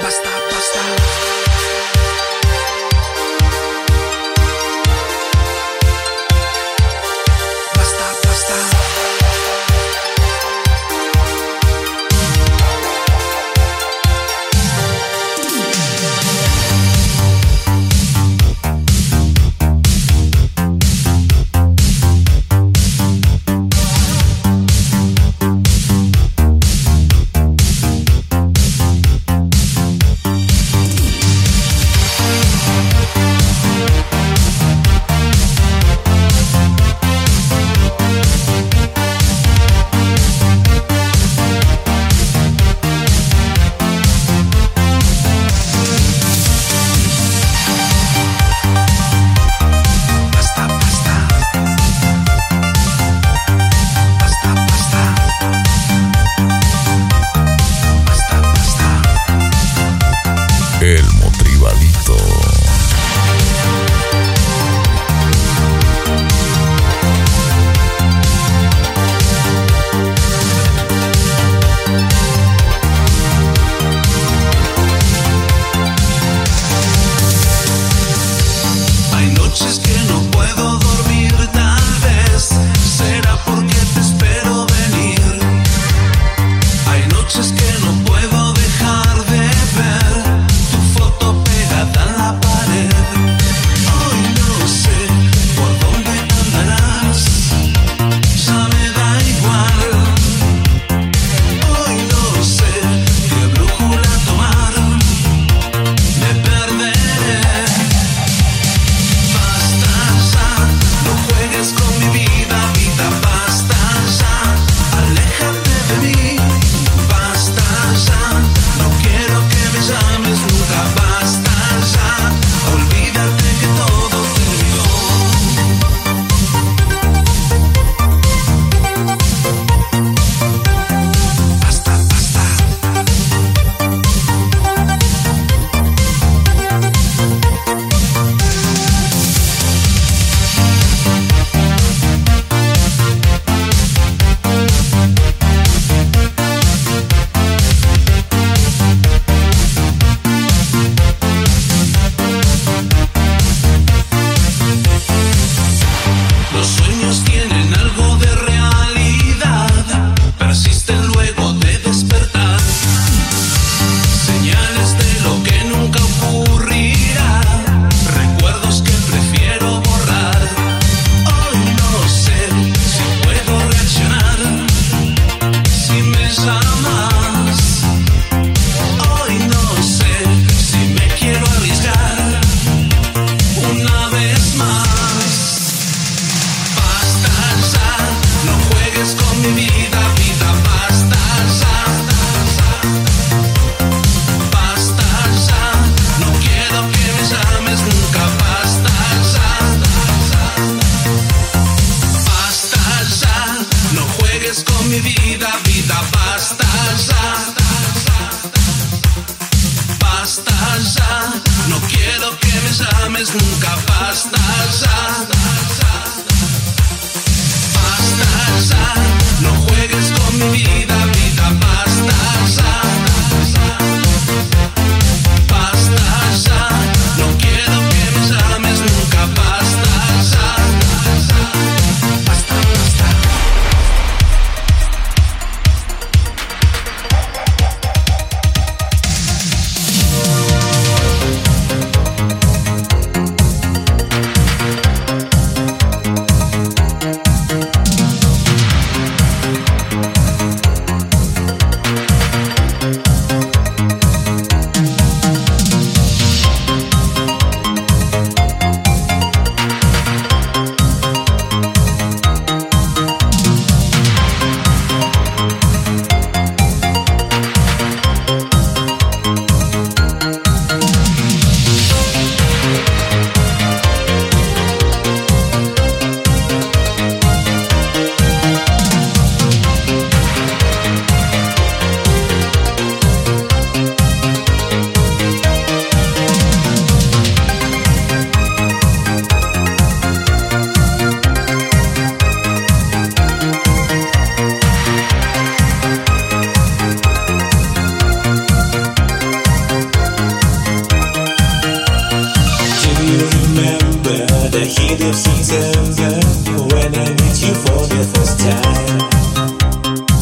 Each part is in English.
Basta, basta.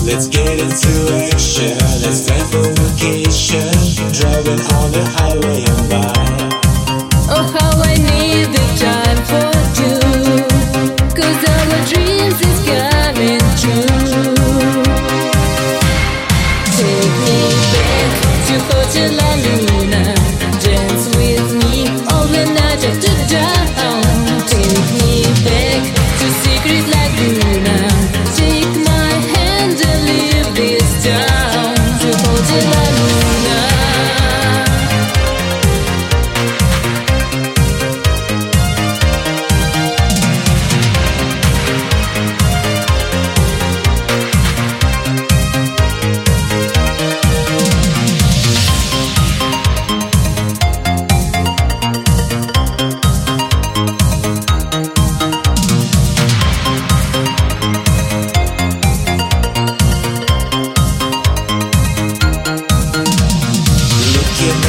Let's get into action. Let's plan for vacation. Driving on the highway and by.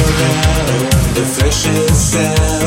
around, the flesh is sound.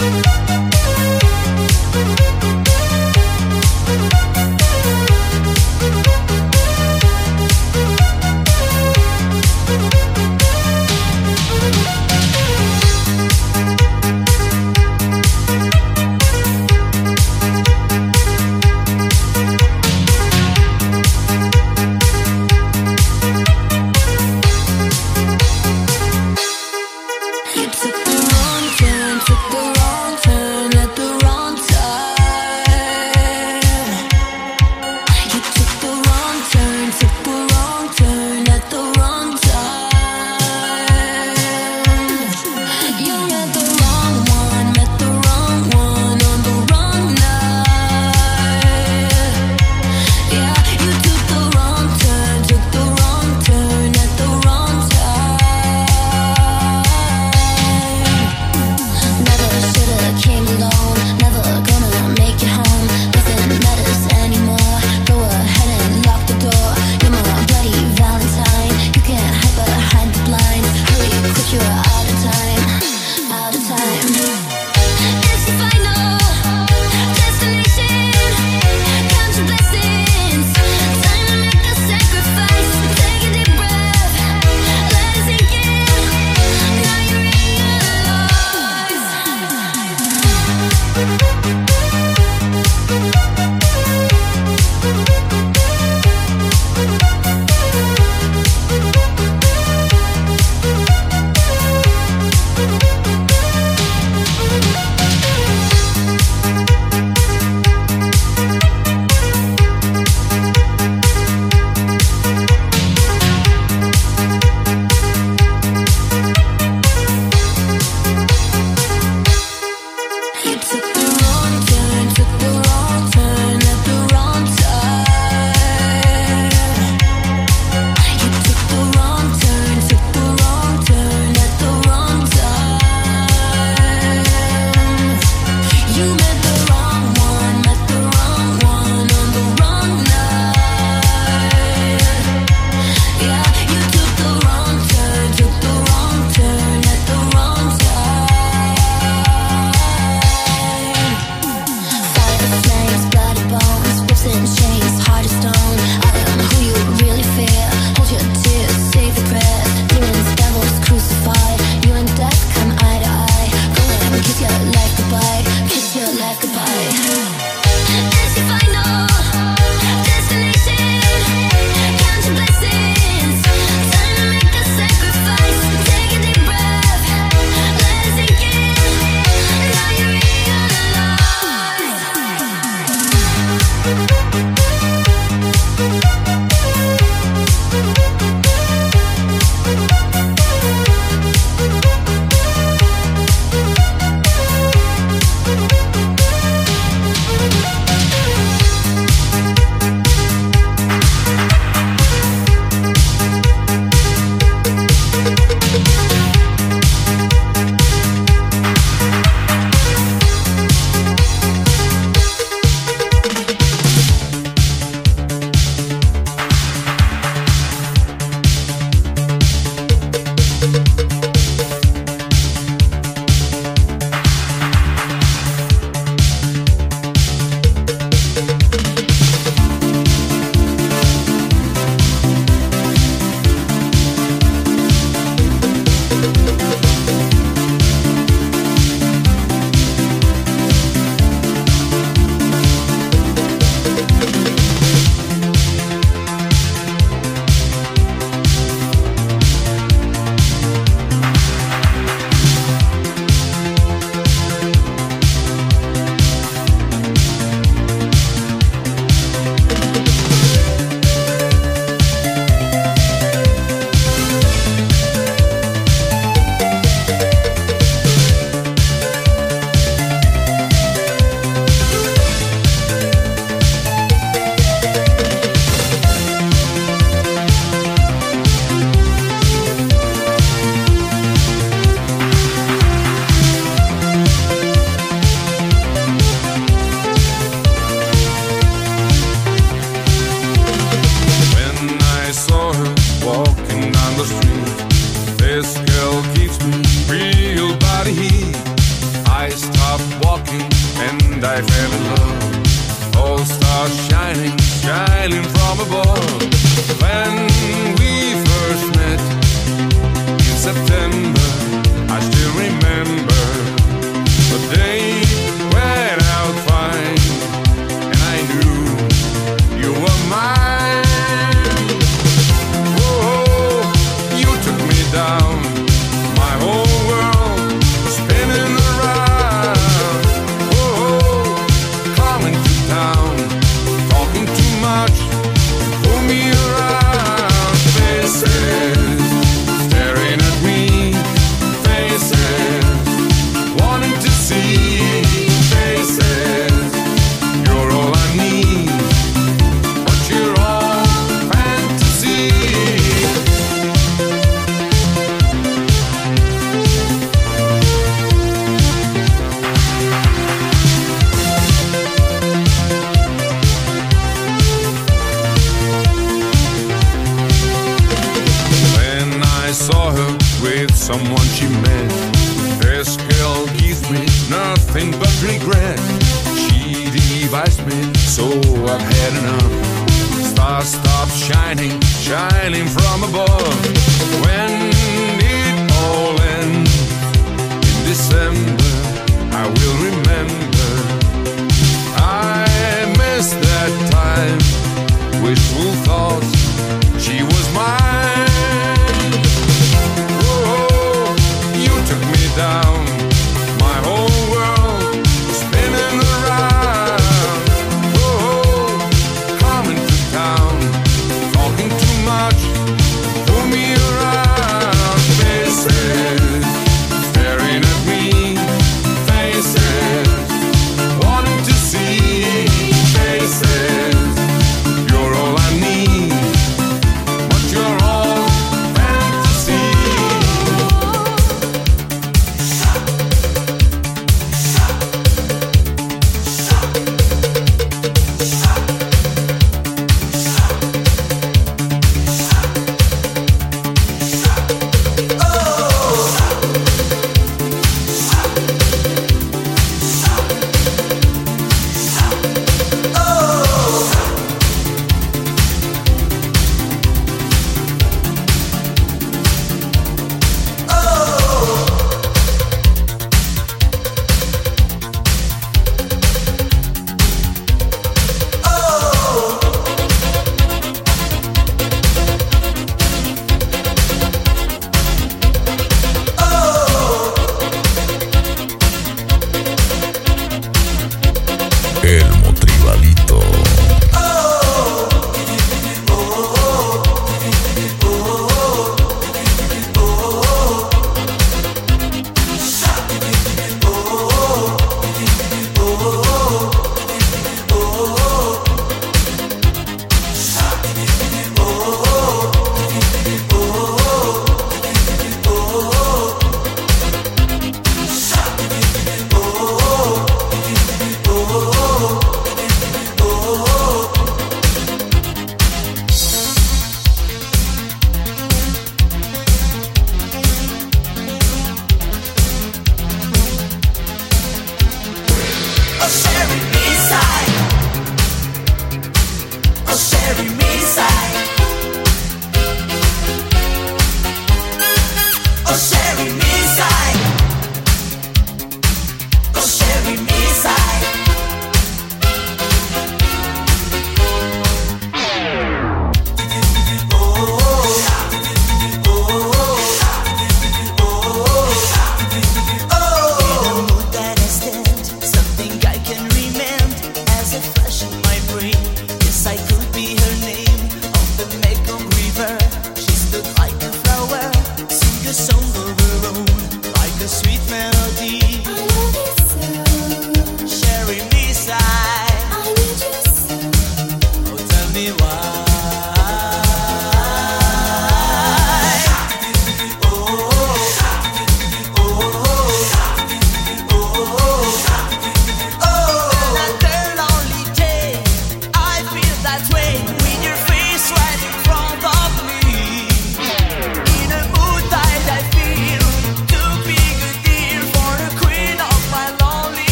Música